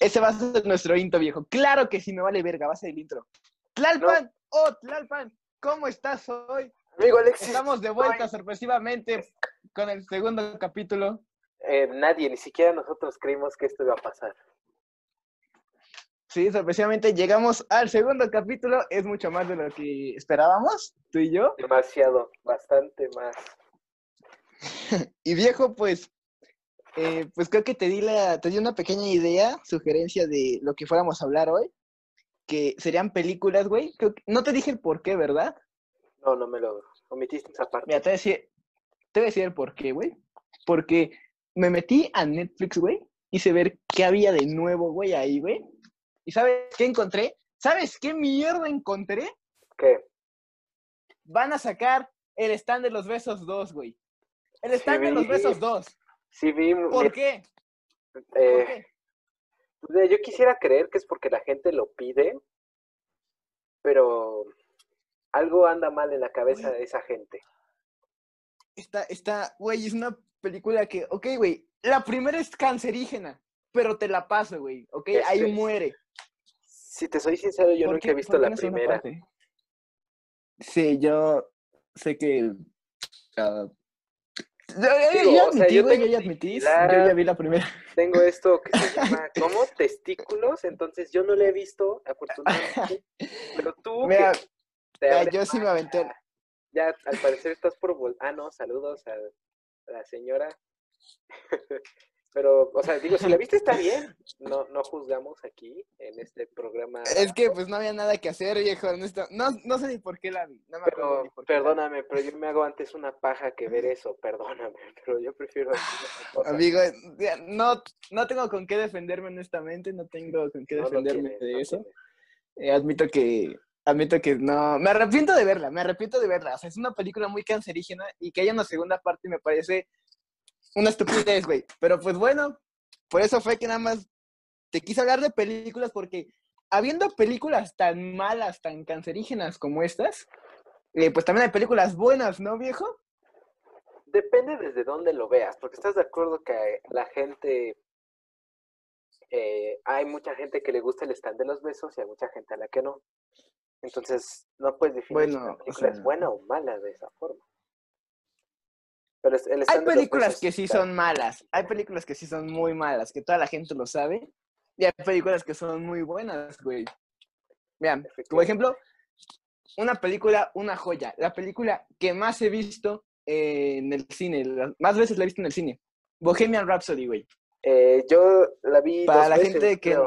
Ese va a ser nuestro intro, viejo. Claro que sí, me vale verga, va a ser el intro. Tlalpan, oh, Tlalpan, ¿cómo estás hoy? Amigo Alexis. Estamos de vuelta sorpresivamente con el segundo capítulo. Eh, nadie, ni siquiera nosotros creímos que esto iba a pasar. Sí, sorpresivamente llegamos al segundo capítulo. Es mucho más de lo que esperábamos, tú y yo. Demasiado, bastante más. y viejo, pues, eh, pues creo que te di, la, te di una pequeña idea, sugerencia de lo que fuéramos a hablar hoy, que serían películas, güey. No te dije el por qué, ¿verdad? No, no me lo omitiste esa parte. Mira, te voy a decir, te voy a decir el por qué, güey. Porque me metí a Netflix, güey, hice ver qué había de nuevo, güey, ahí, güey. ¿Y sabes qué encontré? ¿Sabes qué mierda encontré? ¿Qué? Van a sacar el stand de los besos 2, güey. El stand de los besos 2. Sí, vi. ¿Por qué? Eh, ¿Por qué? Yo quisiera creer que es porque la gente lo pide, pero algo anda mal en la cabeza de esa gente. Está, está, güey, es una película que, ok, güey, la primera es cancerígena, pero te la paso, güey, ok, ahí Este, muere. Si te soy sincero, yo ¿Por nunca qué- he visto la primera. Sí, yo sé que... ah, yo, yo- Digo, yo o sea, admití, yo tengo yo ya admití, yo similar- ya vi la primera. Tengo esto que se llama como testículos, entonces yo no la he visto, afortunadamente. Pero tú, que Mira, te mira, abres yo sí me aventé... Ya, al parecer estás por vol... Ah, no, saludos a la señora. Pero, o sea, digo, si la viste está bien. No, no juzgamos aquí en este programa. Es que pues no había nada que hacer, viejo. No, no sé ni por qué la vi. No me acuerdo Pero, ni por qué la vi. perdóname, pero yo me hago antes una paja que ver eso, perdóname, pero yo prefiero. Amigo, no, no tengo con qué defenderme honestamente, no tengo con qué No defenderme tienes, de eso. Eh, admito que, admito que no, me arrepiento de verla, me arrepiento de verla. O sea, es una película muy cancerígena y que haya una segunda parte me parece una estupidez, güey. Pero pues bueno, por eso fue que nada más te quise hablar de películas porque habiendo películas tan malas, tan cancerígenas como estas, eh, pues también hay películas buenas, ¿no, viejo? Depende desde dónde lo veas, porque estás de acuerdo que la gente, eh, hay mucha gente que le gusta el stand de los besos y hay mucha gente a la que no. Entonces, no puedes definir si Bueno, una o película es sea- buena o mala de esa forma. Pero el Hay películas que sí son malas, hay películas que sí son muy malas, que toda la gente lo sabe, y hay películas que son muy buenas, güey. Vean, por Efectivamente. ejemplo, una película, una joya, la película que más he visto eh, en el cine, más veces la he visto en el cine, Bohemian Rhapsody, güey. Eh, yo la vi Para dos la veces, gente que...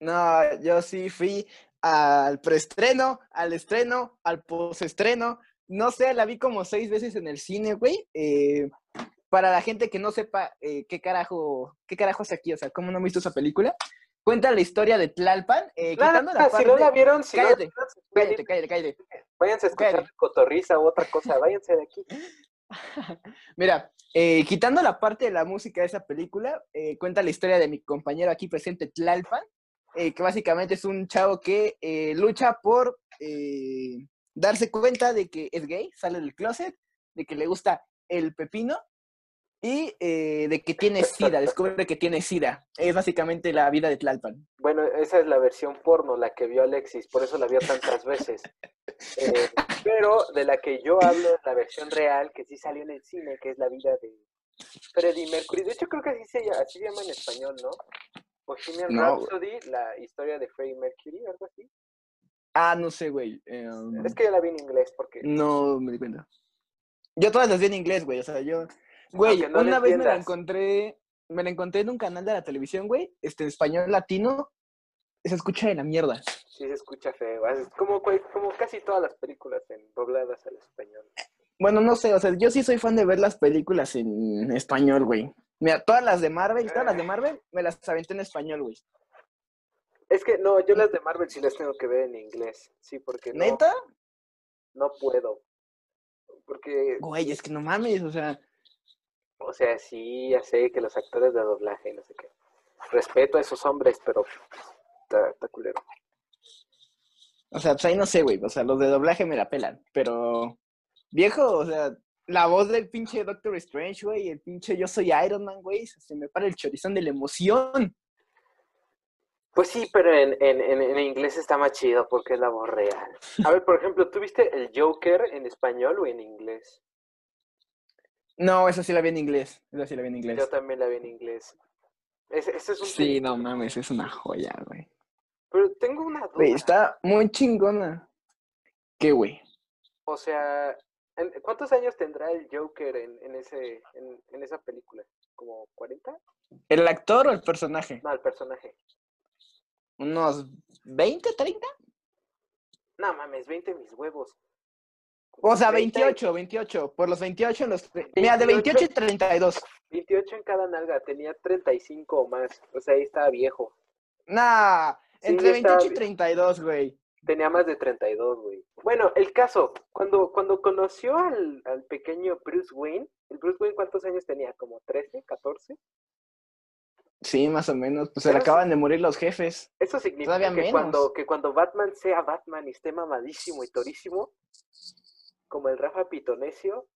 No, yo sí fui al preestreno, al estreno, al postestreno. No sé, la vi como seis veces en el cine, güey. Eh, para la gente que no sepa eh, qué carajo, qué carajo es aquí, o sea, cómo no han visto esa película, cuenta la historia de Tlalpan, eh, Claro, quitando la si parte... no la vieron, si no la Cállate, vieron, cállate, ir- cállate, cállate. váyanse a escuchar cállate. cotorriza u otra cosa, váyanse de aquí. Mira, eh, quitando la parte de la música de esa película, eh, cuenta la historia de mi compañero aquí presente, Tlalpan, eh, que básicamente es un chavo que eh, lucha por eh, darse cuenta de que es gay, sale del closet, de que le gusta el pepino y eh, de que tiene sida, descubre que tiene sida. Es básicamente la vida de Tlalpan. Bueno, esa es la versión porno, la que vio Alexis, por eso la vio tantas veces. Eh, pero de la que yo hablo es la versión real, que sí salió en el cine, que es la vida de Freddie Mercury. De hecho, creo que así se, llama, así se llama en español, ¿no? Bohemian No. Rhapsody, la historia de Freddie Mercury, algo así. Ah, no sé, güey. um, Es que yo la vi en inglés, porque No me di cuenta. Yo todas las vi en inglés, güey. O sea, yo. Güey, no una vez me la encontré. Me la encontré en un canal de la televisión, güey. Este, en español latino. Se escucha de la mierda. sí se escucha feo. Es como, como casi todas las películas en, dobladas al español. Bueno, no sé, o sea, yo sí soy fan de ver las películas en español, güey. Mira, todas las de Marvel, todas las de Marvel, me las aventé en español, güey. Es que no, yo las de Marvel sí las tengo que ver en inglés. Sí, porque no, ¿Neta? no puedo. Porque Güey, es que no mames, o sea. O sea, sí, ya sé que los actores de doblaje, no sé qué. Respeto a esos hombres, pero está, está culero. O sea, pues ahí no sé, güey. O sea, los de doblaje me la pelan. Pero, viejo, o sea, la voz del pinche Doctor Strange, güey, el pinche Yo soy Iron Man, güey, se me para el chorizón de la emoción. Pues sí, pero en, en, en, inglés está más chido porque es la voz real. A ver, por ejemplo, ¿tú viste el Joker en español o en inglés? No, esa sí la vi en inglés. Esa sí la vi en inglés. Yo también la vi en inglés. Ese, es un sí, no mames, es una joya, güey. Pero tengo una duda. Güey, está muy chingona. ¿Qué, güey? O sea, ¿cuántos años tendrá el Joker en, en ese, en, en esa película? ¿Como 40? ¿El actor o el personaje? No, el personaje. ¿Unos 20, 30? No mames, 20 mis huevos. O sea, 28, 28. Por los 28 en los... Mira, de 28 y 32. 28 en cada nalga. Tenía 35 o más. O sea, ahí estaba viejo. Nah, entre 28 y 32, güey. Tenía más de 32, güey. Bueno, el caso, cuando, cuando conoció al, al pequeño Bruce Wayne, ¿el Bruce Wayne cuántos años tenía? ¿Como 13, 14? Sí, más o menos. Pues se le acaban de morir los jefes. Eso significa que cuando, que cuando Batman sea Batman y esté mamadísimo y torísimo, como el Rafa Pitonesio,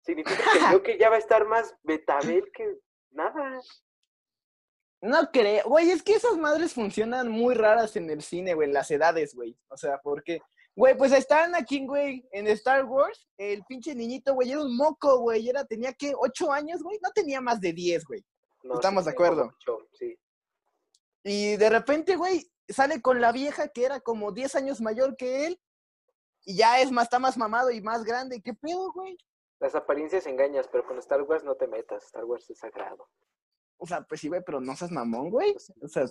significa que yo que ya va a estar más betabel que nada. No creo, güey, es que esas madres funcionan muy raras en el cine, güey, en las edades, güey. O sea, porque, güey, pues están aquí, güey, en Star Wars, el pinche niñito, güey, era un moco, güey, era, tenía que, ocho años, güey, no tenía más de diez, güey. Estamos de acuerdo. sí. Y de repente, güey, sale con la vieja que era como diez años mayor que él, y ya es más, está más mamado y más grande. ¿Qué pedo, güey? Las apariencias engañas, pero con Star Wars no te metas. Star Wars es sagrado. O sea, pues sí, güey, pero no seas mamón, güey. O sea,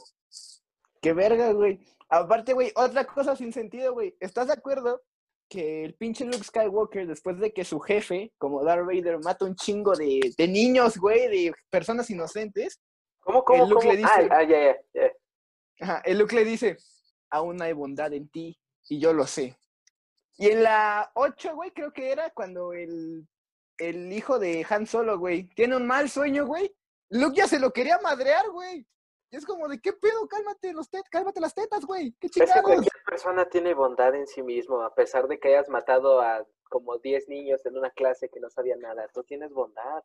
qué verga, güey. Aparte, güey, otra cosa sin sentido, güey. ¿Estás de acuerdo que el pinche Luke Skywalker, después de que su jefe, como Darth Vader, mata un chingo de, de niños, güey, de personas inocentes? ¿Cómo, cómo, Luke Le dice, ah, ah, ya, ya, ya. Ajá, el Luke le dice, aún hay bondad en ti, y yo lo sé. Y en la 8, güey, creo que era cuando el, el hijo de Han Solo, güey, tiene un mal sueño, güey. Luke ya se lo quería madrear, güey. Y es como de, ¿qué pedo? Cálmate, los tet cálmate las tetas, güey. ¿Qué chingados? Es que cualquier persona tiene bondad en sí mismo, a pesar de que hayas matado a como 10 niños en una clase que no sabían nada. Tú tienes bondad.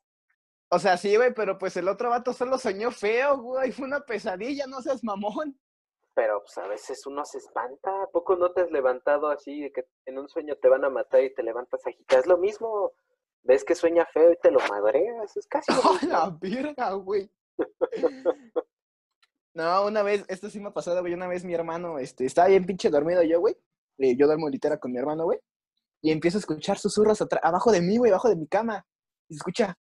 O sea, sí, güey, pero pues el otro vato solo soñó feo, güey. Fue una pesadilla, no seas mamón pero pues a veces uno se espanta. ¿A poco no te has levantado así de que en un sueño te van a matar y te levantas agitada? Es lo mismo. Ves que sueña feo y te lo madreas. Es casi. ¡Oh, la verga, güey! No, una vez, esto sí me ha pasado, güey. Una vez mi hermano, este, estaba bien pinche dormido yo, güey. Eh, yo duermo litera con mi hermano, güey. Y empiezo a escuchar susurros abajo de mí, güey, abajo de mi cama. Y se escucha,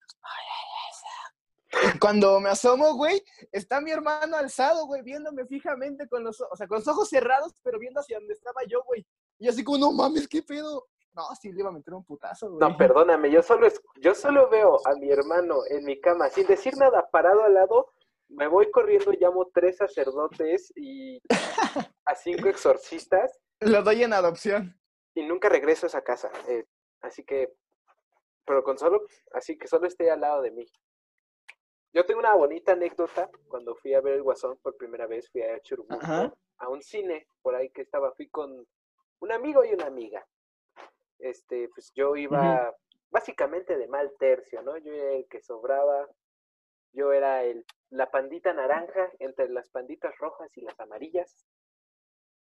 cuando me asomo, güey, está mi hermano alzado, güey, viéndome fijamente con los, o sea, con los ojos cerrados, pero viendo hacia donde estaba yo, güey. Y así como, no mames, qué pedo. No, sí le iba a meter un putazo, güey. No, perdóname, yo solo, yo solo veo a mi hermano en mi cama, sin decir nada, parado al lado, me voy corriendo, llamo tres sacerdotes y a cinco exorcistas. Lo doy en adopción. Y nunca regreso a esa casa. Eh, así que, pero con solo, así que solo esté al lado de mí. Yo tengo una bonita anécdota cuando fui a ver el Guasón por primera vez, fui a Churubusco, a un cine por ahí que estaba, fui con un amigo y una amiga. Este, pues yo iba básicamente de mal tercio, ¿no? Yo era el que sobraba, yo era el, la pandita naranja entre las panditas rojas y las amarillas,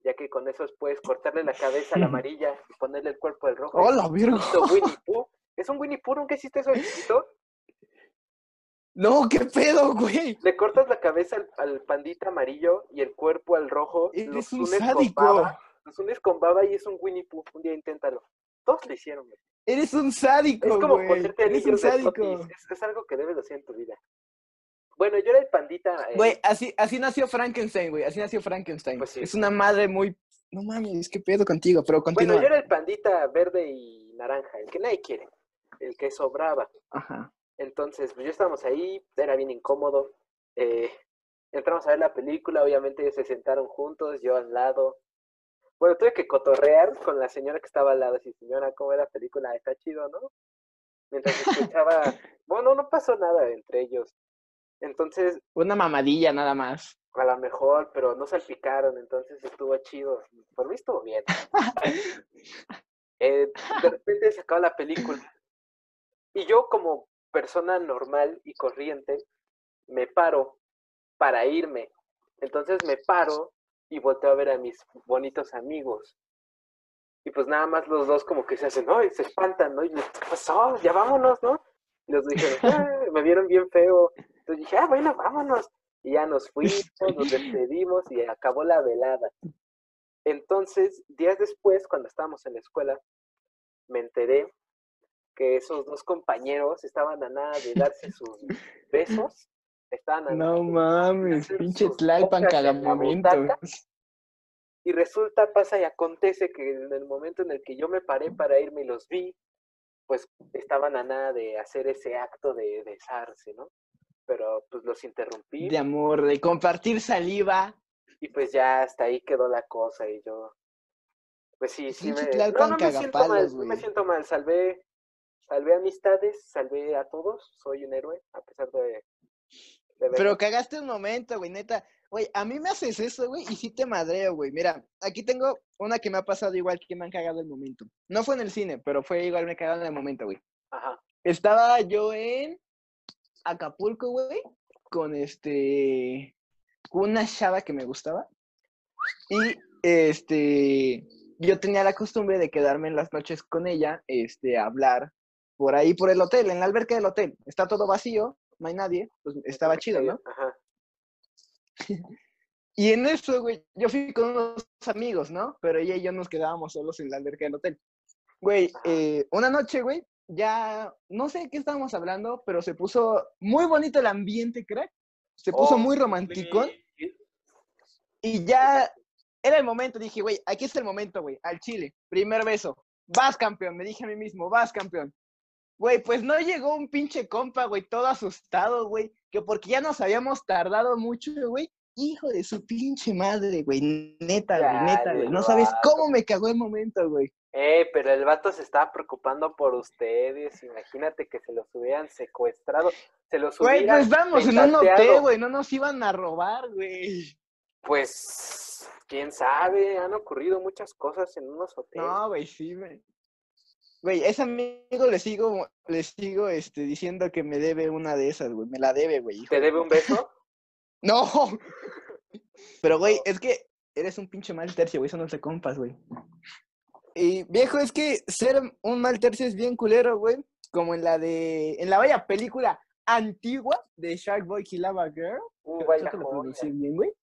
ya que con eso puedes cortarle la cabeza a la amarilla y ponerle el cuerpo al rojo. ¡Hola, Virgo! ¿Es un Winnie Pooh? ¿Nunca hiciste eso, chiquito? No, qué pedo, güey. Le cortas la cabeza al, pandita amarillo y el cuerpo al rojo. Eres un sádico. los unes con baba y es un Winnie Pooh. Un día inténtalo. Todos lo hicieron, güey. Eres un sádico, Es como ponerte Eres un sádico. Es, es, algo que debes hacer en tu vida. Bueno, yo era el pandita. Eh, güey, así, así nació Frankenstein, güey. Así nació Frankenstein. Pues Es una madre muy. No mames, qué pedo contigo, pero continúa. Bueno, yo era el pandita verde y naranja, el que nadie quiere. El que sobraba. Ajá. Entonces, pues yo estábamos ahí, era bien incómodo. Eh, entramos a ver la película, obviamente ellos se sentaron juntos, yo al lado. Bueno, tuve que cotorrear con la señora que estaba al lado, así, señora, ¿cómo era la película? Está chido, ¿no? Mientras escuchaba, bueno, no pasó nada entre ellos. Entonces... Una mamadilla nada más. A lo mejor, pero no salpicaron, entonces estuvo chido. Por mí estuvo bien. Eh, de repente se acaba la película. Y yo, como persona normal y corriente, me paro para irme. Entonces me paro y volteo a ver a mis bonitos amigos. Y pues nada más los dos como que se hacen, ¡ay! Se espantan, ¿no? Y les, ¿qué pasó? Ya vámonos, ¿no? Y los dijeron, "Ah", me vieron bien feo. Entonces dije, ah, bueno, vámonos. Y ya nos fuimos, nos despedimos y acabó la velada. Entonces, días después, cuando estábamos en la escuela, me enteré que esos dos compañeros estaban a nada de darse sus besos. Estaban a nada No mames, pinche Tlalpan cagamento. butaca. Y resulta, pasa y acontece que en el momento en el que yo me paré para irme y los vi, pues estaban a nada de hacer ese acto de besarse, ¿no? Pero pues los interrumpí De amor, de compartir saliva. y pues ya hasta ahí quedó la cosa y yo, pues sí, sí me... No, no me siento mal, no me siento mal, salvé, salvé amistades, salvé a todos, soy un héroe, a pesar de... de Pero cagaste un momento, güey, neta. Güey, a mí me haces eso, güey, y sí te madreo, güey. Mira, aquí tengo una que me ha pasado igual que me han cagado el momento. No fue en el cine, pero fue igual me cagaron en el momento, güey. Ajá, Estaba yo en Acapulco, güey, con este, con una chava que me gustaba. Y este, yo tenía la costumbre de quedarme en las noches con ella, este, a hablar por ahí, por el hotel, en la alberca del hotel. Está todo vacío, no hay nadie, pues estaba chido, ¿no? Ajá, Y en eso, güey, yo fui con unos amigos, ¿no? Pero ella y yo nos quedábamos solos en la alberca del hotel. Güey, eh, una noche, güey, ya no sé qué estábamos hablando, pero se puso muy bonito el ambiente, crack. Se puso Oh, muy romántico. Y ya era el momento, dije, güey, aquí es el momento, güey, al chile. Primer beso. Vas, campeón, me dije a mí mismo, vas, campeón. Güey, pues no llegó un pinche compa, güey, todo asustado, güey, que porque ya nos habíamos tardado mucho, güey. Hijo de su pinche madre, güey, neta, güey, neta, güey. No sabes cómo me cagó el momento, güey. Eh, pero el vato se estaba preocupando por ustedes. Imagínate que se los hubieran secuestrado. Se los Güey, hubieran pues estábamos en un hotel, güey, no nos iban a robar, güey. Pues, quién sabe, han ocurrido muchas cosas en unos hoteles. No, güey, sí, güey. Güey, ese amigo le sigo, le sigo este, diciendo que me debe una de esas, güey. Me la debe, güey. hijo ¿Te de debe un beso? No. Pero, güey, es que eres un pinche mal tercio, güey. Eso no se compas, güey. Y, viejo, es que ser un mal tercio es bien culero, güey. Como en la de... En la vaya película antigua de Shark Boy y Lava Girl. Uh, vaya que lo bien, güey.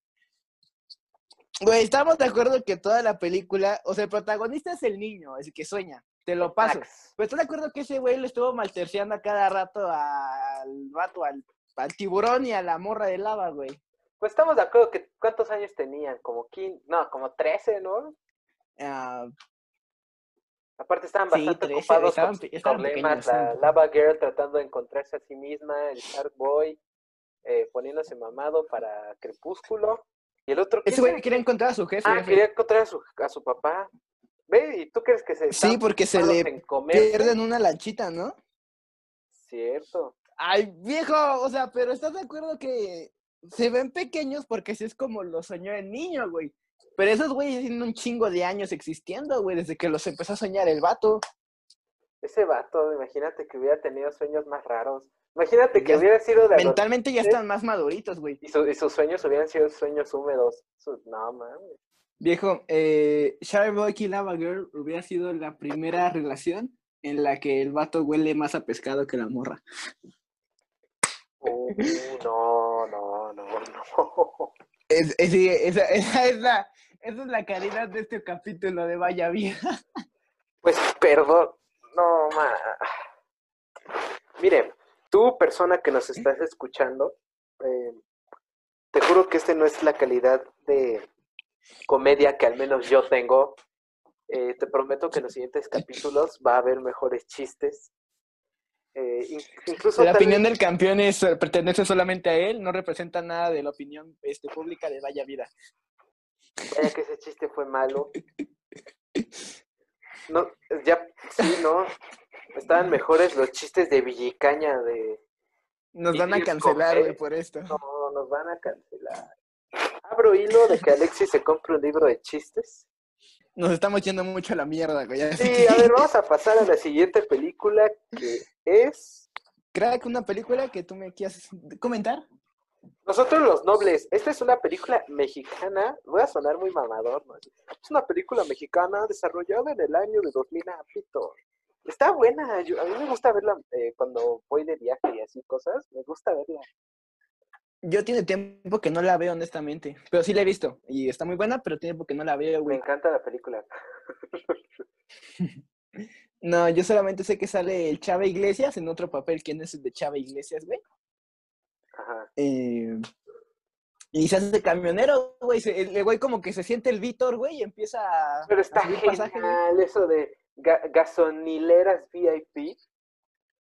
Güey, estamos de acuerdo que toda la película... O sea, el protagonista es el niño, es el que sueña. Te lo paso. Max. Pero estás de acuerdo que ese güey le estuvo malterciando a cada rato al vato, al, al tiburón y a la morra de lava, güey. Pues estamos de acuerdo que ¿cuántos años tenían? Como 15, no, como 13, ¿no? Ah, Aparte estaban bastante 13, ocupados estaban con estaban problemas. pequeños, La Lava Girl tratando de encontrarse a sí misma, el Shark Boy eh, poniéndose mamado para Crepúsculo. Y el otro, ¿quién ese güey quería encontrar a su jefe. Ah, jefe. quería encontrar a su, a su papá. Ve, ¿y tú crees que se Sí, porque se le en comerse? pierden una lanchita, ¿no? Cierto. Ay, viejo, o sea, pero ¿estás de acuerdo que se ven pequeños porque así es como lo soñó el niño, güey? Pero esos güeyes tienen un chingo de años existiendo, güey, desde que los empezó a soñar el vato. Ese vato, imagínate que hubiera tenido sueños más raros. Imagínate que Ya hubiera sido de Mentalmente ya están más maduritos, güey. y, su- y sus sueños hubieran sido sueños húmedos. Su- no, mames. Viejo, eh, Boy y Lava Girl hubiera sido la primera relación en la que el vato huele más a pescado que la morra. Uh, no, no, no, no. Es, esa, es la, esa es la calidad de este capítulo de Vaya Vida. Pues perdón, no, ma. Mire, tú, persona que nos estás escuchando, eh, te juro que este no es la calidad de comedia que al menos yo tengo. Eh, te prometo que en los siguientes capítulos va a haber mejores chistes. Eh, incluso La opinión vez- del campeón es, eh, pertenece solamente a él, no representa nada de la opinión este, pública de Vaya Vida. Vaya que ese chiste fue malo. No, ya, sí, no. Estaban mejores los chistes de Villicaña de... Nos van a cancelar, güey, por esto. No, nos van a cancelar. Abro hilo de que Alexis se compre un libro de chistes. Nos estamos yendo mucho a la mierda, güey. Sí, que- a ver, vamos a pasar a la siguiente película que es Crack, una película que tú me quieras comentar. Nosotros los Nobles. Esta es una película mexicana. Voy a sonar muy mamador, ¿no? Es una película mexicana desarrollada en el año de 2000 a pito. Está buena. yo- a mí me gusta verla eh, cuando voy de viaje y así cosas. Me gusta verla. Yo tiene tiempo que no la veo, honestamente. Pero sí la he visto. Y está muy buena, pero tiene tiempo que no la veo, Me güey. encanta la película. No, yo solamente sé que sale el Chava Iglesias en otro papel. ¿Quién es el de Chava Iglesias, güey? Ajá. Eh, y se hace camionero, güey. El güey como que se siente el Víctor, güey, y empieza a, Pero a está pasaje, genial eso de ga- gasonileras VIP.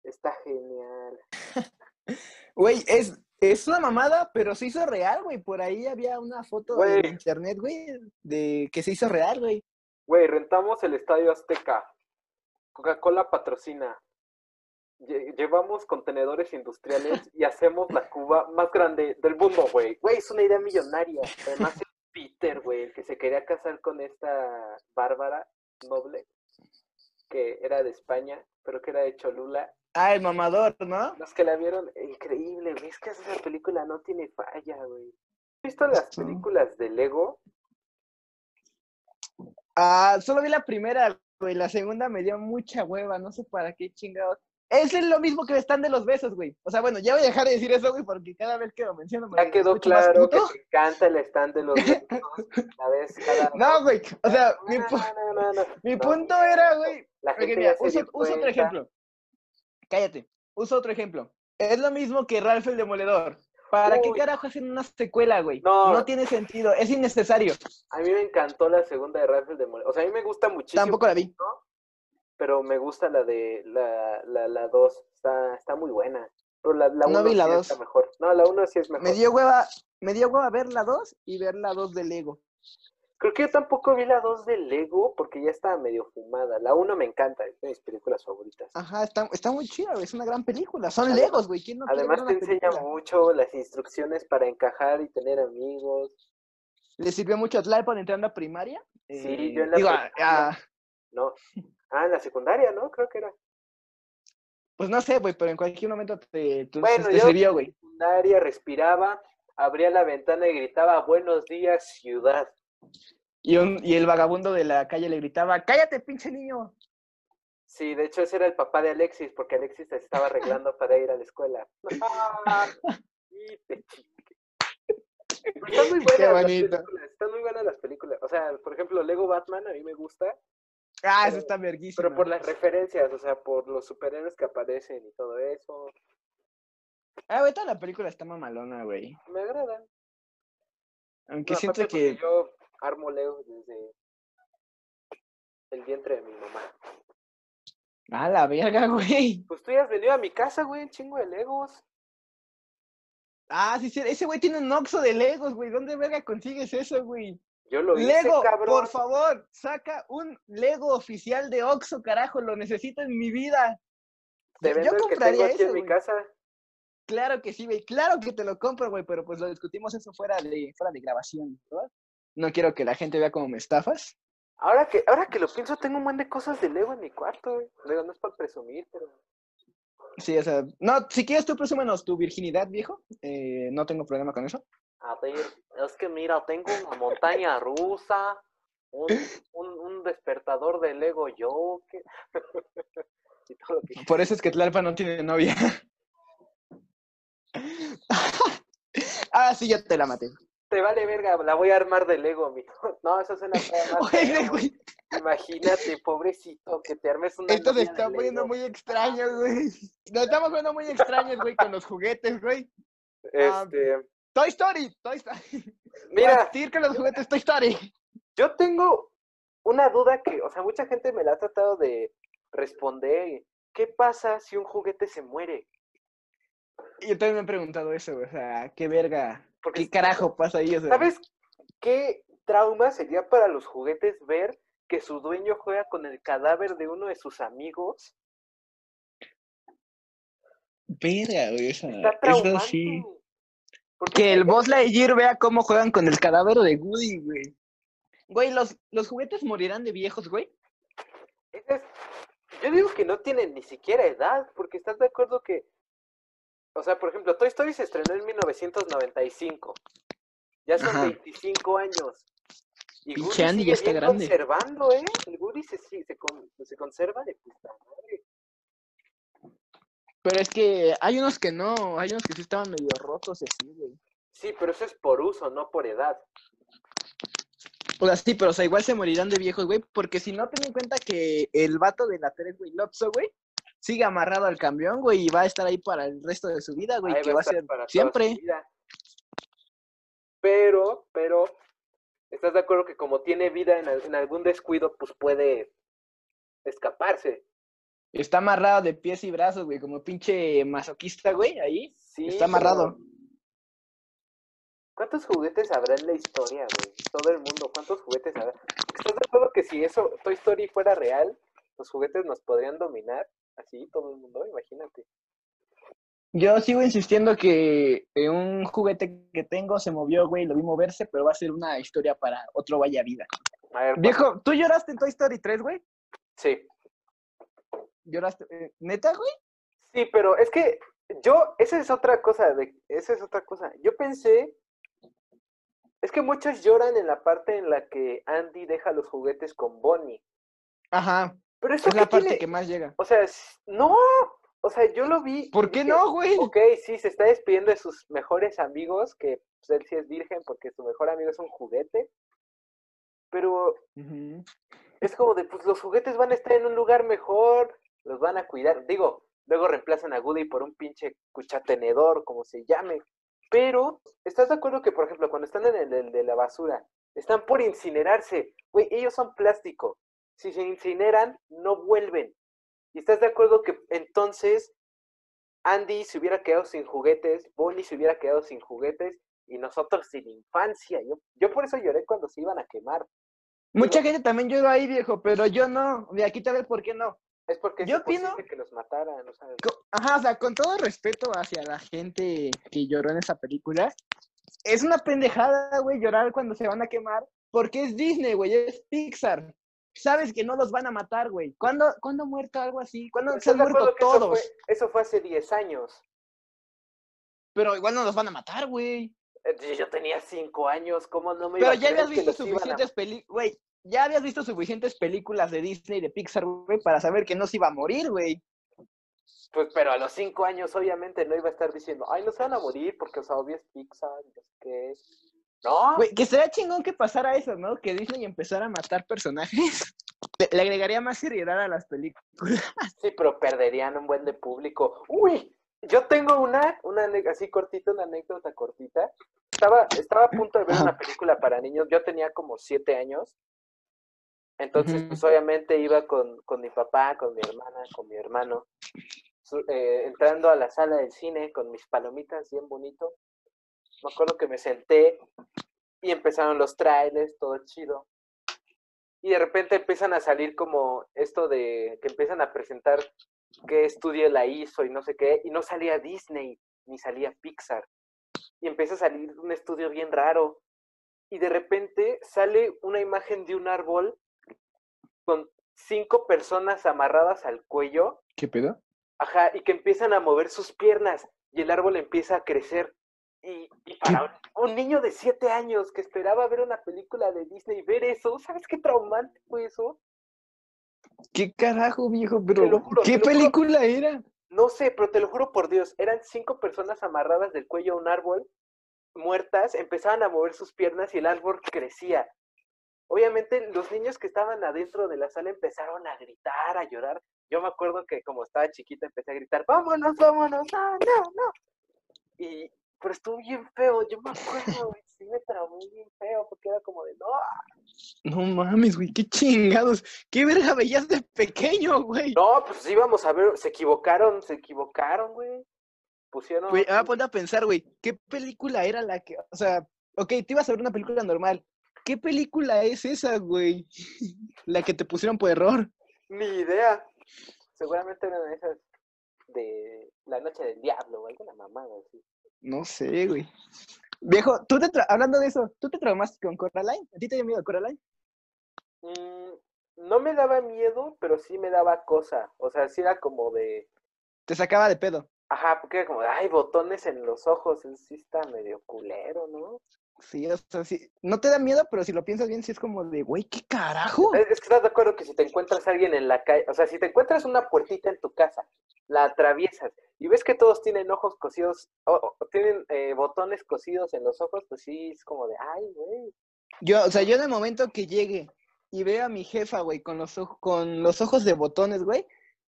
Está genial. Güey, es, es una mamada, pero se hizo real, güey. Por ahí había una foto Güey. en internet, güey, de que se hizo real, güey. Güey, rentamos el Estadio Azteca. Coca-Cola patrocina. Lle- Llevamos contenedores industriales y hacemos la Cuba más grande del mundo, güey. Güey, es una idea millonaria. Además, es Peter, güey, el que se quería casar con esta Bárbara Noble, que era de España, pero que era de Cholula. Ah, el mamador, ¿no? Los que la vieron, increíble, güey. Es que esa película no tiene falla, güey. ¿Has visto las películas de Lego? Ah, solo vi la primera, güey. La segunda me dio mucha hueva, no sé para qué chingados. Es lo mismo que el stand de los besos, güey. O sea, bueno, ya voy a dejar de decir eso, güey, porque cada vez que lo menciono me Ya quedó claro que te encanta el stand de los besos. La ves cada... No, güey. O sea, mi, No, pu- no, no, no. mi punto era, güey. La gente mira, uso, otro ejemplo. Cállate. Uso otro ejemplo. Es lo mismo que Ralph el Demoledor. ¿Para qué carajo hacen una secuela, güey? No. No tiene sentido. Es innecesario. A mí me encantó la segunda de Ralph el Demoledor. O sea, a mí me gusta muchísimo. Tampoco la vi. ¿no? Pero me gusta la de la, la, la 2. Está, está muy buena. Pero la, la No uno vi la sí dos. está mejor. No, la 1 sí es mejor. Me dio hueva, me dio hueva ver la 2 y ver la 2 de Lego. Creo que yo tampoco vi la 2 de Lego porque ya estaba medio fumada. La 1 me encanta, es de mis películas favoritas. Ajá, está, está muy chida, güey. Es una gran película. Son Además- Legos, güey. ¿Quién no Además te una enseña película? mucho las instrucciones para encajar y tener amigos. Le sirvió mucho a Tlalpan entrando a primaria. Sí, Eh, yo en la digo, a- a- No. Ah, en la secundaria, ¿no? Creo que era. pues no sé, güey, pero en cualquier momento te, Bueno, te yo sirvió, en güey. secundaria respiraba, abría la ventana y gritaba, buenos días, ciudad. Y, un- y el vagabundo de la calle le gritaba, cállate, pinche niño. Sí, de hecho ese era el papá de Alexis, porque Alexis se estaba arreglando para ir a la escuela. Y te chingue. Pero Están muy buenas Qué las películas, están muy buenas las películas. O sea, por ejemplo, Lego Batman a mí me gusta, Ah, Pero- eso está verguísimo. pero por las referencias, o sea, por los superhéroes que aparecen y todo eso, Ah, güey, toda la película está mamalona, güey. me agradan. Aunque No, siento que... yo armo Legos desde el vientre de mi mamá. Ah, la verga, güey. Pues tú ya has venido a mi casa, güey, un chingo de Legos. Ah, sí, sí. Ese güey tiene un oxo de Legos, güey. ¿Dónde verga consigues eso, güey? Yo lo hice, Lego, cabrón. por favor, saca un Lego oficial de Oxxo, carajo, lo necesito en mi vida. Te Yo vendo el que tengo compraría aquí eso, en mi casa. Claro que sí, güey, claro que te lo compro, güey, pero pues lo discutimos eso fuera de, fuera de grabación, ¿verdad? No quiero que la gente vea cómo me estafas. Ahora que, ahora que lo pienso, tengo un buen de cosas de Lego en mi cuarto, güey. Digo, no es para presumir, pero. Sí, o sea, no, si quieres tú presúmenos tu virginidad, viejo, eh, no tengo problema con eso. A ver, es que mira, tengo una montaña rusa, un, un, un despertador de Lego Joker. y todo lo que Por eso es que Tlalpa no tiene novia. ah, sí, yo te la maté. Te vale verga, la voy a armar de Lego, mijo. No, eso suena Oye, güey, Imagínate, pobrecito, que te armes una esto de está poniendo muy extraño, güey. Nos estamos poniendo muy extraños, güey, con los juguetes, güey. Este, Toy Story, Toy Story. mira, Decir que los juguetes Toy Story. yo tengo una duda que, o sea, mucha gente me la ha tratado de responder. ¿Qué pasa si un juguete se muere? Y Yo también me he preguntado eso, o sea, qué verga, Porque qué carajo pasa ahí, o sea. ¿Sabes qué trauma sería para los juguetes ver que su dueño juega con el cadáver de uno de sus amigos? Verga, güey, Está eso sí. Que el Buzz Lightyear vea cómo juegan con el cadáver de Woody, güey. Güey, ¿los, ¿los juguetes morirán de viejos, güey? Es- Yo digo que no tienen ni siquiera edad, porque estás de acuerdo que, o sea, por ejemplo, Toy Story se estrenó en 1995. Ya son Ajá. 25 años. Y Pinche Woody Andy sigue ya está bien grande. conservando, ¿eh? El Woody se, sí- se, con- se conserva de puta madre. Pero es que hay unos que no, hay unos que sí estaban medio rotos así, güey. Sí, pero eso es por uso, no por edad. O sea, sí, pero o sea, igual se morirán de viejos, güey, porque si no, ten en cuenta que el vato de la 3, güey, Lotso, güey, sigue amarrado al camión, güey, y va a estar ahí para el resto de su vida, güey, Ahí que va a ser para siempre. vida. Pero, pero, ¿estás de acuerdo que como tiene vida en, al- en algún descuido, pues puede escaparse? Está amarrado de pies y brazos, güey, como pinche masoquista, güey, ahí. Sí, Está amarrado. pero- ¿Cuántos juguetes habrá en la historia, güey? Todo el mundo, ¿cuántos juguetes habrá? ¿Estás de acuerdo que si eso, Toy Story fuera real, los juguetes nos podrían dominar? Así, todo el mundo, imagínate. Yo sigo insistiendo que eh, un juguete que tengo se movió, güey, lo vi moverse, pero va a ser una historia para otro vaya vida. A ver, Viejo, ¿tú lloraste en Toy Story 3, güey? Sí. ¿Lloraste? eh, ¿Neta, güey? Sí, pero es que yo, esa es otra cosa, de, esa es otra cosa. Yo pensé, es que muchos lloran en la parte en la que Andy deja los juguetes con Bonnie. Ajá, Pero eso es la parte tiene? que más llega. O sea, no, o sea, yo lo vi. ¿Por qué dije, no, güey? Ok, sí, se está despidiendo de sus mejores amigos, que pues, él sí es virgen porque su mejor amigo es un juguete. Pero es como de, pues los juguetes van a estar en un lugar mejor, los van a cuidar. Digo, luego reemplazan a Woody por un pinche cuchatenedor, como se llame. Pero, ¿estás de acuerdo que, por ejemplo, cuando están en el, el de la basura, están por incinerarse? Güey, ellos son plástico. Si se incineran, no vuelven. ¿Y estás de acuerdo que entonces Andy se hubiera quedado sin juguetes, Bonnie se hubiera quedado sin juguetes y nosotros sin infancia? Yo, yo por eso lloré cuando se iban a quemar. Mucha gente también lloró ahí, viejo, pero yo no. De aquí te ves por qué no. Es porque Yo opino- que los mataran, Co- Ajá, o sea, con todo respeto hacia la gente que lloró en esa película, es una pendejada, güey, llorar cuando se van a quemar, porque es Disney, güey, es Pixar. Sabes que no los van a matar, güey. ¿Cuándo, ¿cuándo ha muerto algo así? ¿Cuándo se ¿Estás han muerto eso todos? fue, eso fue hace 10 años? Pero igual no los van a matar, güey. Eh, Yo tenía 5 años, ¿cómo no me iba Pero a ya creer habías visto iban a- suficientes películas, güey. Ya habías visto suficientes películas de Disney y de Pixar, güey, para saber que no se iba a morir, güey. Pues, pero a los 5 años obviamente no iba a estar diciendo, ay, no se van a morir porque, o sea, obvio es Pixar, no sé qué. No, Güey, que sería chingón que pasara eso, ¿no? Que Disney empezara a matar personajes. Le agregaría más seriedad a las películas. sí, pero perderían un buen de público. Uy, yo tengo una, una así cortita, una anécdota cortita. Estaba, estaba a punto de ver una película para niños, yo tenía como 7 años. Entonces, pues obviamente iba con, con mi papá, con mi hermana, con mi hermano, eh, entrando a la sala del cine con mis palomitas bien bonito. Me acuerdo que me senté y empezaron los trailers, todo chido. Y de repente empiezan a salir como esto de que empiezan a presentar qué estudio la hizo y no sé qué, y no salía Disney ni salía Pixar. Y empieza a salir un estudio bien raro. Y de repente sale una imagen de un árbol con cinco personas amarradas al cuello, ¿Qué pedo? ajá, y que empiezan a mover sus piernas y el árbol empieza a crecer. Y, y para un, un niño de siete años que esperaba ver una película de Disney, ver eso, ¿sabes qué traumante fue eso? ¿Qué carajo, viejo? Pero, juro, ¿qué juro. película era? No sé, pero te lo juro por Dios, eran cinco personas amarradas del cuello a un árbol, muertas, empezaban a mover sus piernas y el árbol crecía. Obviamente los niños que estaban adentro de la sala empezaron a gritar, a llorar. Yo me acuerdo que como estaba chiquita empecé a gritar, vámonos, vámonos, no, no, no. Y, pero estuvo bien feo, yo me acuerdo, güey, sí me traumó bien feo, porque era como de, no, No mames, güey, qué chingados. ¿Qué verga veías de pequeño, güey? no, pues íbamos a ver, se equivocaron, se equivocaron, güey. Pusieron... Güey, ah, ponte a pensar, güey, ¿qué película era la que, o sea, ok, te ibas a ver una película normal. ¿Qué película es esa, güey? La que te pusieron por error. Ni idea. Seguramente eran esas de La Noche del Diablo o alguna mamada así. No sé, güey. Viejo, tú te tra- hablando de eso, ¿tú te traumaste con Coraline? ¿A ti te dio miedo Coraline? Mm, no me daba miedo, pero sí me daba cosa. O sea, sí era como de. Te sacaba de pedo. Ajá, porque era como, de, ay, botones en los ojos. eso Sí está medio culero, ¿no? Sí, o sea, sí. No te da miedo, pero si lo piensas bien, sí es como de, güey, ¿qué carajo? Es es que estás de acuerdo que si te encuentras a alguien en la calle, o sea, si te encuentras una puertita en tu casa, la atraviesas y ves que todos tienen ojos cosidos, o, o tienen eh, botones cosidos en los ojos, pues sí, es como de, ay, güey. Yo, o sea, yo en el momento que llegue y veo a mi jefa, güey, con los, con los ojos de botones, güey,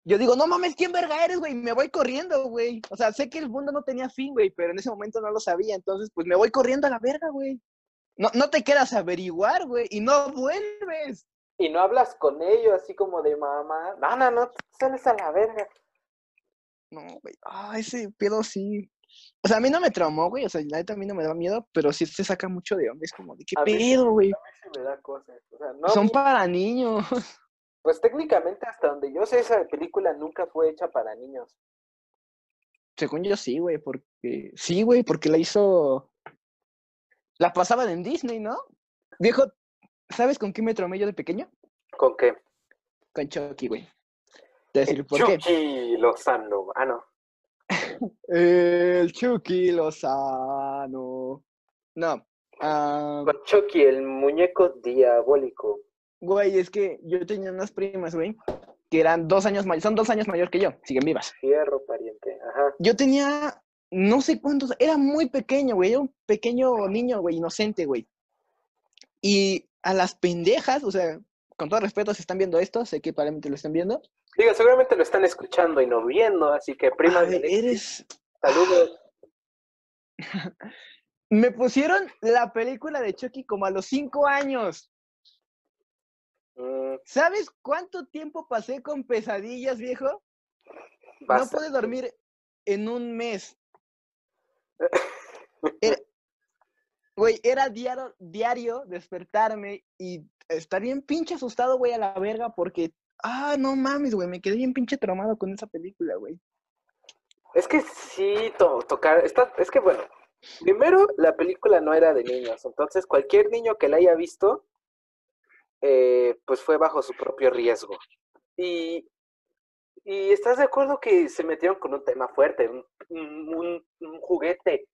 yo digo, no mames, ¿quién verga eres, güey? Me voy corriendo, güey. O sea, sé que el mundo no tenía fin, güey, pero en ese momento no lo sabía, entonces, pues me voy corriendo a la verga, güey. No, no te quedas a averiguar, güey, y no vuelves. Y no hablas con ellos así como de mamá, no, no, no, sales a la verga. No, güey, ah, ese pedo sí. O sea, a mí no me traumó, güey, o sea, la neta a mí no me da miedo, pero sí se saca mucho de onda, es como, ¿de qué A mí sí, pedo, güey? A mí sí me da cosas. O sea, no, Son para niños. pues técnicamente hasta donde yo sé, esa película nunca fue hecha para niños. Según yo sí, güey, porque sí, güey, porque la hizo la pasaban en Disney, ¿no? Viejo, ¿sabes con qué me traumé yo de pequeño? ¿Con qué? Con Chucky, güey. Te por qué. Chucky Lozano. Ah, no. El Chucky Lozano. No. ah, Chucky, el muñeco diabólico. güey, es que yo tenía unas primas, güey, que eran dos años mayores, son dos años mayor que yo, siguen vivas. Fierro, pariente. Ajá. Yo tenía no sé cuántos, era muy pequeño, güey, era un pequeño niño, güey, inocente, güey. Y a las pendejas, o sea, con todo respeto, si están viendo esto, sé que probablemente lo están viendo. Digo, seguramente lo están escuchando y no viendo, así que prima, Ay, eres. saludos. Me pusieron la película de Chucky como a los cinco años. Mm, ¿Sabes cuánto tiempo pasé con pesadillas, viejo? No pude dormir en un mes. Era- Güey, era diario, diario despertarme y estar bien pinche asustado, güey, a la verga, porque, ah, no mames, güey, me quedé bien pinche traumado con esa película, güey. Es que sí, to- tocar, está, es que bueno, primero la película no era de niños, entonces cualquier niño que la haya visto, eh, pues fue bajo su propio riesgo. Y, y estás de acuerdo que se metieron con un tema fuerte, un- un juguete.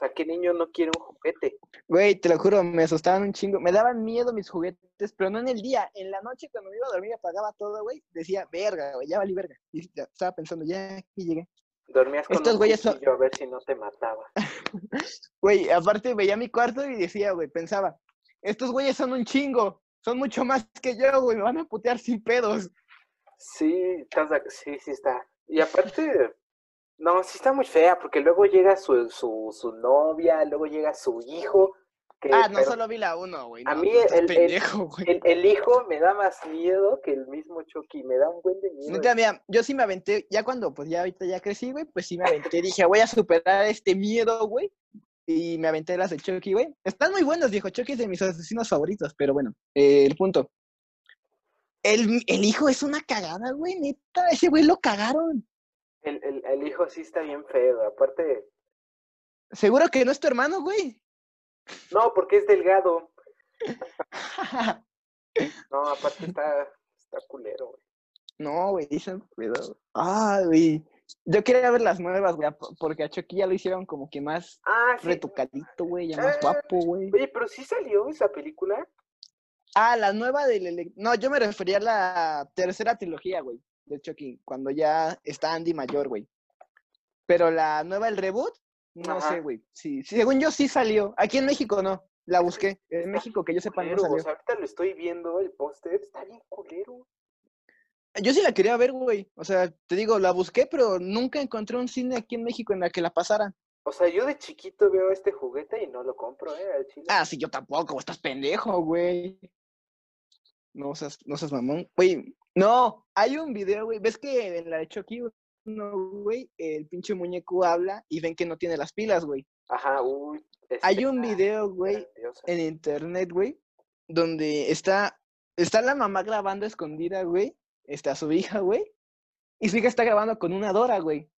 O sea, ¿qué niño no quiere un juguete? Güey, te lo juro, me asustaban un chingo, me daban miedo mis juguetes, pero no en el día, en la noche cuando me iba a dormir apagaba todo, güey, decía, verga, güey, ya valí verga. Y ya estaba pensando, ya aquí llegué. Dormías con Estos un güeyes son- a ver si no te mataba. Güey, aparte veía mi cuarto y decía, güey, pensaba, estos güeyes son un chingo, son mucho más que yo, güey, me van a putear sin pedos. Sí, estás sí, sí está. Y aparte, no, sí está muy fea, porque luego llega su, su, su novia, luego llega su hijo. Que, Ah, no, solo vi la uno, güey. a mí el- pendejo, güey. el, el hijo me da más miedo que el mismo Chucky, me da un buen de miedo. Neta, mira, yo sí me aventé, ya cuando, pues ya ahorita ya crecí, güey, pues sí me aventé, dije, voy a superar este miedo, güey. Y me aventé las de Chucky, güey. Están muy buenas, viejo. Chucky es de mis asesinos favoritos, pero bueno, eh, el punto. El, el hijo es una cagada, güey, neta. Ese güey lo cagaron. El, hijo sí está bien feo, aparte, Seguro que no es tu hermano, güey. no, porque es delgado. No, aparte está, está culero, güey. no, güey, ese pedo. Ah, güey. Yo quería ver las nuevas, güey, po- porque a Chucky ya lo hicieron como que más Ah, sí. retocadito, güey, ya más Eh, guapo, güey. Oye, pero sí salió esa película. Ah, la nueva del... No, yo me refería a la tercera trilogía, güey, de Chucky, cuando ya está Andy mayor, güey. Pero la nueva, el reboot, no Ajá. sé, güey. Sí, sí, según yo sí salió. Aquí en México no, la busqué. En México, que yo sepa, no salió. O sea, ahorita lo estoy viendo, el póster, está bien culero. Yo sí la quería ver, güey. O sea, te digo, la busqué, pero nunca encontré un cine aquí en México en la que la pasaran. O sea, yo de chiquito veo este juguete y no lo compro, ¿eh? Al chile. Ah, sí, yo tampoco, estás pendejo, güey. No seas, no seas mamón. Güey, no, hay un video, güey. ¿Ves que en la de Chucky, güey, el pinche muñeco habla y ven que no tiene las pilas, güey? Ajá, uy. Hay un video, güey, en internet, güey, donde está, está la mamá grabando escondida, güey. Está su hija, güey. Y su hija está grabando con una Dora, güey.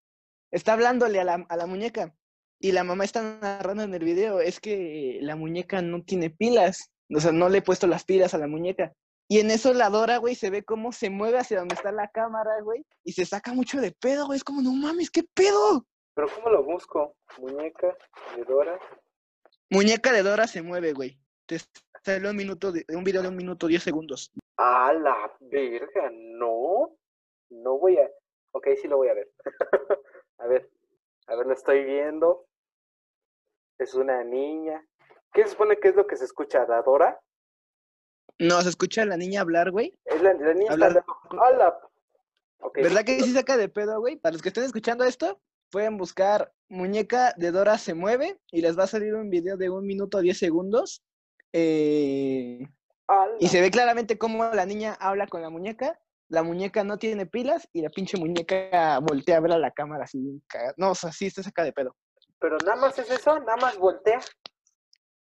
Está hablándole a la, a la muñeca. Y la mamá está narrando en el video, es que la muñeca no tiene pilas. O sea, no le he puesto las pilas a la muñeca. Y en eso la Dora, güey, se ve cómo se mueve hacia donde está la cámara, güey, y se saca mucho de pedo, güey. Es como, no mames, ¿qué pedo? Pero ¿cómo lo busco? Muñeca de Dora. Muñeca de Dora se mueve, güey. Te sale un minuto, de, un video de un minuto, diez segundos. A la verga, no. No voy a. Ok, sí lo voy a ver. a ver, a ver, lo estoy viendo. Es una niña. ¿Qué se supone que es lo que se escucha? ¿La Dora? No, se escucha a la niña hablar, güey. Es la, la niña Hablar. Ok, ¿Verdad que sí saca de pedo, güey? Para los que estén escuchando esto, pueden buscar muñeca de Dora se mueve y les va a salir un video de un minuto diez segundos. Eh, y se ve claramente cómo la niña habla con la muñeca. La muñeca no tiene pilas y la pinche muñeca voltea a ver a la cámara así. No, o sea, sí, se saca de pedo. Pero nada más es eso, nada más voltea.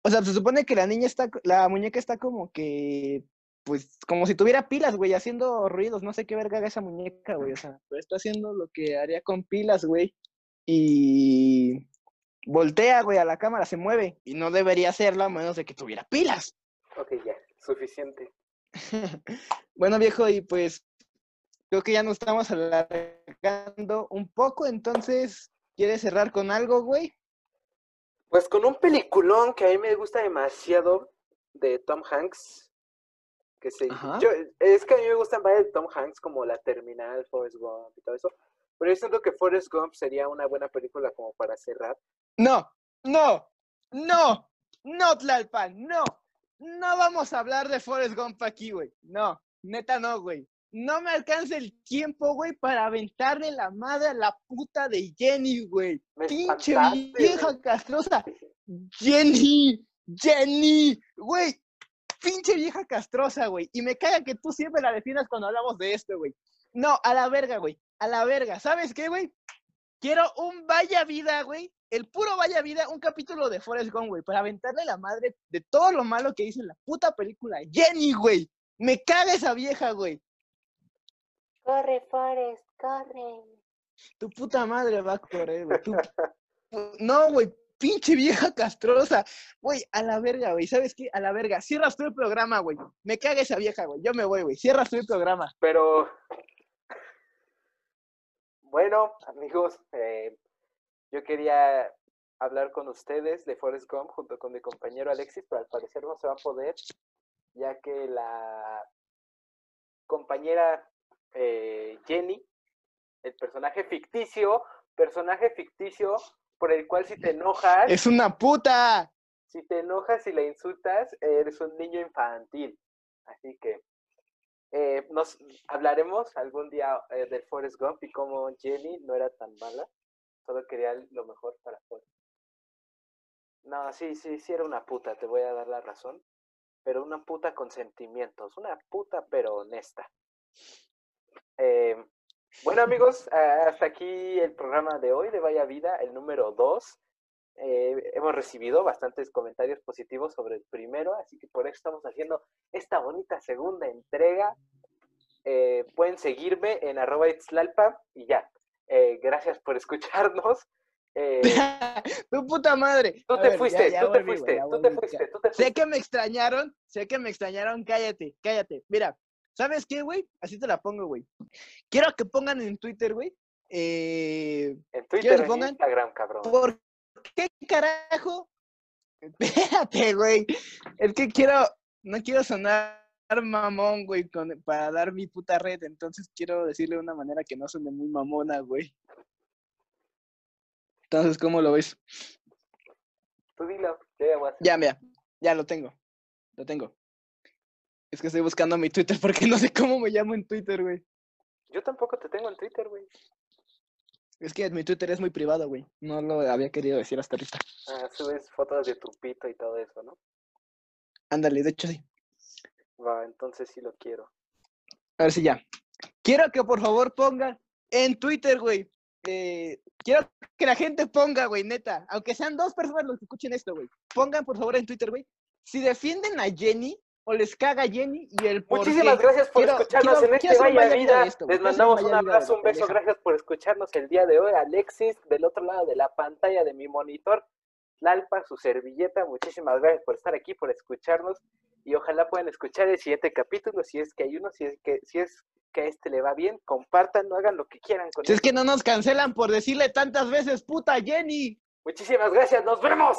O sea, se supone que la niña está, la muñeca está como que, pues, como si tuviera pilas, güey, haciendo ruidos. No sé qué verga haga esa muñeca, güey. O sea, pero está haciendo lo que haría con pilas, güey. Y voltea, güey, a la cámara, se mueve. Y no debería hacerlo a menos de que tuviera pilas. Ok, ya, suficiente. bueno, viejo, y pues creo que ya nos estamos alargando un poco. Entonces, ¿quieres cerrar con algo, güey? Pues con un peliculón que a mí me gusta demasiado de Tom Hanks. Que se, Ajá. yo, es que a mí me gustan varias de Tom Hanks, como La Terminal, Forrest Gump y todo eso. Pero yo siento que Forrest Gump sería una buena película como para cerrar. No, no, no, no, Tlalpan, no. No vamos a hablar de Forrest Gump aquí, güey. No, neta no, güey. No me alcanza el tiempo, güey, para aventarle la madre a la puta de Jenny, güey. Pinche vieja castrosa. Jenny, Jenny, güey. Pinche vieja castrosa, güey. Y me caga que tú siempre la defiendas cuando hablamos de esto, güey. No, a la verga, güey. A la verga. ¿Sabes qué, güey? Quiero un vaya vida, güey. El puro vaya vida, un capítulo de Forrest Gump, güey, para aventarle la madre de todo lo malo que hizo en la puta película. Jenny, güey. Me caga esa vieja, güey. Corre, Forrest, corre. Tu puta madre va a correr, güey. No, güey. Pinche vieja castrosa. Güey, a la verga, güey. ¿Sabes qué? A la verga. Cierras tú el programa, güey. Me caga esa vieja, güey. Yo me voy, güey. Cierras tú el programa. Pero bueno, amigos, eh, yo quería hablar con ustedes de Forrest Gump junto con mi compañero Alexis, pero al parecer no se va a poder, ya que la compañera eh, Jenny, el personaje ficticio, personaje ficticio por el cual si te enojas, Es una puta. si te enojas y la insultas, eres un niño infantil. Así que eh, nos hablaremos algún día eh, del Forrest Gump y cómo Jenny no era tan mala. Solo quería lo mejor para Forrest. No, sí, sí, sí era una puta, te voy a dar la razón. Pero una puta con sentimientos. Una puta pero honesta. Eh, bueno amigos, ah, hasta aquí el programa de hoy de Vaya Vida, el número 2. Eh, hemos recibido bastantes comentarios positivos sobre el primero, así que por eso estamos haciendo esta bonita segunda entrega. Eh, pueden seguirme en arroba itzlalpa y ya. Eh, gracias por escucharnos. Eh, tu puta madre. tú te fuiste, tú te fuiste, tú te fuiste, Sé que me extrañaron, sé que me extrañaron, cállate, cállate. Mira, ¿sabes qué, güey? Así te la pongo, güey. Quiero que pongan en Twitter, güey. Eh, En ¿Quieres Twitter, que en pongan? Instagram, cabrón. ¿Por qué carajo? Espérate, güey. Es que quiero, no quiero sonar mamón, güey, con- para dar mi puta red. Entonces quiero decirle de una manera que no suene muy mamona, güey. Entonces, ¿cómo lo ves? Tú dilo, yo ya voy a hacer. Ya, mira, ya lo tengo. Lo tengo. Es que estoy buscando mi Twitter porque no sé cómo me llamo en Twitter, güey. Yo tampoco te tengo en Twitter, güey. Es que mi Twitter es muy privado, güey. No lo había querido decir hasta ahorita. Ah, subes fotos de tu pito y todo eso, ¿no? Ándale, de hecho sí. Va, entonces sí lo quiero. A ver si ya. Quiero que por favor pongan en Twitter, güey. eh, quiero que la gente ponga, güey, neta. Aunque sean dos personas los que escuchen esto, güey. Pongan por favor en Twitter, güey. Si defienden a Jenny, o les caga Jenny y el por Muchísimas qué. gracias por Quiero- escucharnos quiero- en este quiero un Vaya Vida esto, Les mandamos un abrazo, un beso. Gracias por escucharnos el día de hoy. Alexis, del otro lado de la pantalla de mi monitor. Lalpa, su servilleta. Muchísimas gracias por estar aquí, por escucharnos. Y ojalá puedan escuchar el siguiente capítulo, si es que hay uno, si es que, si es que a este le va bien, compartan, hagan lo que quieran con Si es que no nos cancelan por decirle tantas veces, puta Jenny. Muchísimas gracias, nos vemos.